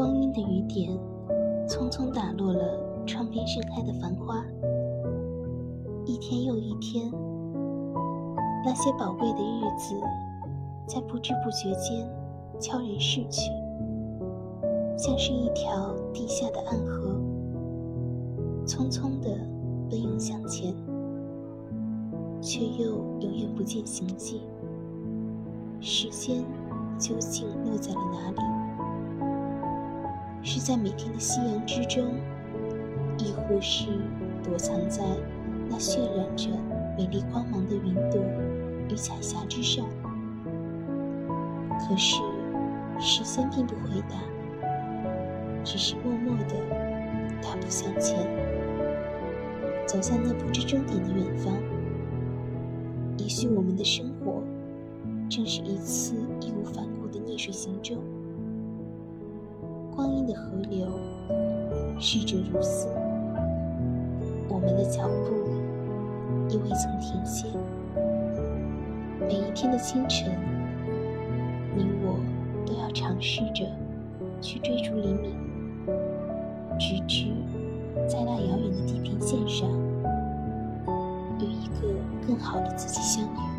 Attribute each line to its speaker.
Speaker 1: 光阴的雨点，匆匆打落了窗边盛开的繁花。一天又一天，那些宝贵的日子，在不知不觉间悄然逝去，像是一条地下的暗河，匆匆地奔涌向前，却又永远不见行迹。时间究竟落在了哪里？是在每天的夕阳之中，亦或是躲藏在那渲染着美丽光芒的云朵与彩霞之上？可是，时间并不回答，只是默默地大步向前，走向那不知终点的远方。也许我们的生活，正是一次义无反顾的逆水行舟。的河流，逝者如斯。我们的脚步也未曾停歇。每一天的清晨，你我都要尝试着去追逐黎明，直至在那遥远的地平线上，与一个更好的自己相遇。